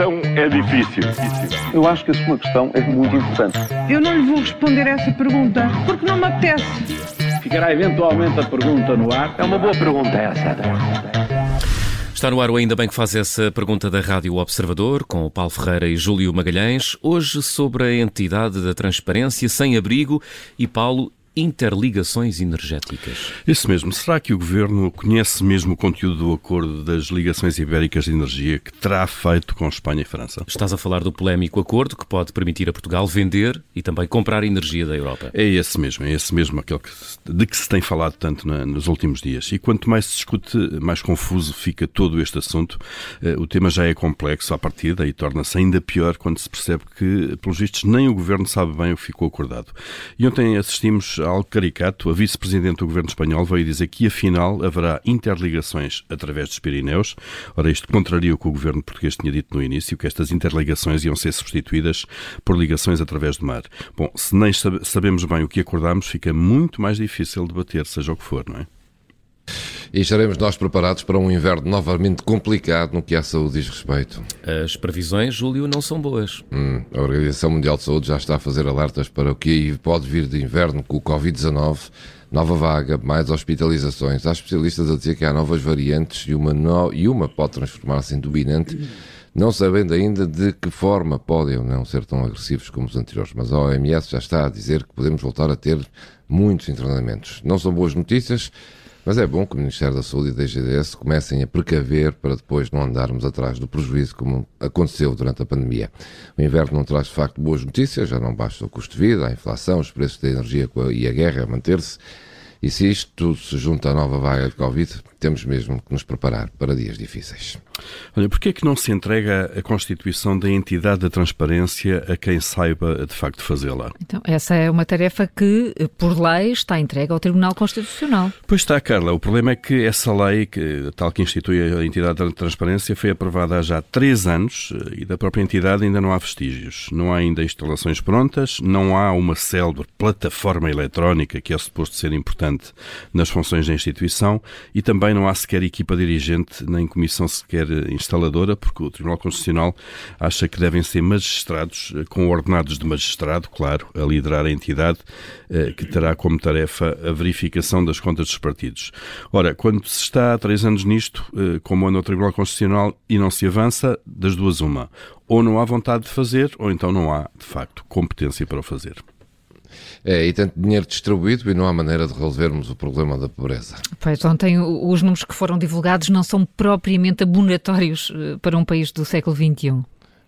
questão é difícil. Eu acho que a sua questão é muito importante. Eu não lhe vou responder essa pergunta porque não me apetece. Ficará eventualmente a pergunta no ar. É uma boa pergunta essa. Está no ar o Ainda Bem que faz essa pergunta da Rádio Observador, com o Paulo Ferreira e Júlio Magalhães, hoje sobre a entidade da transparência sem abrigo e Paulo interligações energéticas. Isso mesmo. Será que o Governo conhece mesmo o conteúdo do acordo das ligações ibéricas de energia que terá feito com Espanha e França? Estás a falar do polémico acordo que pode permitir a Portugal vender e também comprar energia da Europa. É esse mesmo, é esse mesmo aquele que, de que se tem falado tanto na, nos últimos dias. E quanto mais se discute, mais confuso fica todo este assunto. Uh, o tema já é complexo à partida e torna-se ainda pior quando se percebe que, pelos vistos, nem o Governo sabe bem o que ficou acordado. E ontem assistimos algo caricato, a vice-presidente do governo espanhol veio dizer que afinal haverá interligações através dos Pirineus. Ora, isto contraria o que o governo português tinha dito no início, que estas interligações iam ser substituídas por ligações através do mar. Bom, se nem sabemos bem o que acordámos, fica muito mais difícil debater, seja o que for, não é? E estaremos nós preparados para um inverno novamente complicado no que à saúde diz respeito. As previsões, Júlio, não são boas. Hum, a Organização Mundial de Saúde já está a fazer alertas para o que pode vir de inverno com o Covid-19 nova vaga, mais hospitalizações. Há especialistas a dizer que há novas variantes e uma, no... e uma pode transformar-se em dominante, não sabendo ainda de que forma podem ou não ser tão agressivos como os anteriores. Mas a OMS já está a dizer que podemos voltar a ter muitos internamentos. Não são boas notícias. Mas é bom que o Ministério da Saúde e da IGDS comecem a precaver para depois não andarmos atrás do prejuízo como aconteceu durante a pandemia. O inverno não traz de facto boas notícias, já não basta o custo de vida, a inflação, os preços da energia e a guerra a manter-se. E se isto tudo se junta à nova vaga de Covid, temos mesmo que nos preparar para dias difíceis. Olha, porquê é que não se entrega a constituição da entidade da transparência a quem saiba de facto fazê-la? Então, essa é uma tarefa que, por lei, está entregue ao Tribunal Constitucional. Pois está, Carla. O problema é que essa lei, que, tal que institui a entidade da transparência, foi aprovada há já três anos eh, e da própria entidade ainda não há vestígios. Não há ainda instalações prontas, não há uma célebre plataforma eletrónica que é suposto ser importante nas funções da instituição e também não há sequer equipa dirigente nem comissão sequer instaladora, porque o Tribunal Constitucional acha que devem ser magistrados eh, com ordenados de magistrado, claro, a liderar a entidade eh, que terá como tarefa a verificação das contas dos partidos. Ora, quando se está há três anos nisto, eh, como anda o Tribunal Constitucional e não se avança, das duas uma. Ou não há vontade de fazer, ou então não há, de facto, competência para o fazer. É, e tanto dinheiro distribuído e não há maneira de resolvermos o problema da pobreza. Pois, ontem os números que foram divulgados não são propriamente abonatórios eh, para um país do século XXI.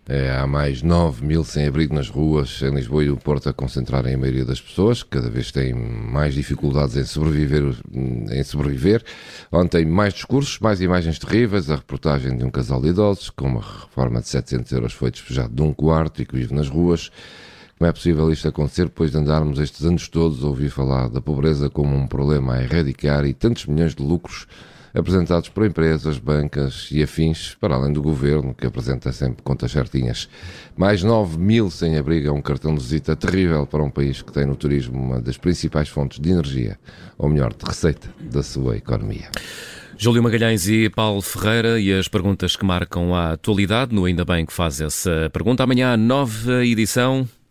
É, há mais 9 mil sem-abrigo nas ruas em Lisboa e no Porto a concentrarem a maioria das pessoas, que cada vez têm mais dificuldades em sobreviver, em sobreviver. Ontem mais discursos, mais imagens terríveis, a reportagem de um casal de idosos com uma reforma de 700 euros foi despejado de um quarto e que vive nas ruas. Como é possível isto acontecer depois de andarmos estes anos todos a ouvir falar da pobreza como um problema a erradicar e tantos milhões de lucros apresentados por empresas, bancas e afins, para além do governo, que apresenta sempre contas certinhas. Mais 9 mil sem abrigo é um cartão de visita terrível para um país que tem no turismo uma das principais fontes de energia, ou melhor, de receita da sua economia. Júlio Magalhães e Paulo Ferreira e as perguntas que marcam a atualidade, no Ainda Bem que faz essa pergunta. Amanhã, nova edição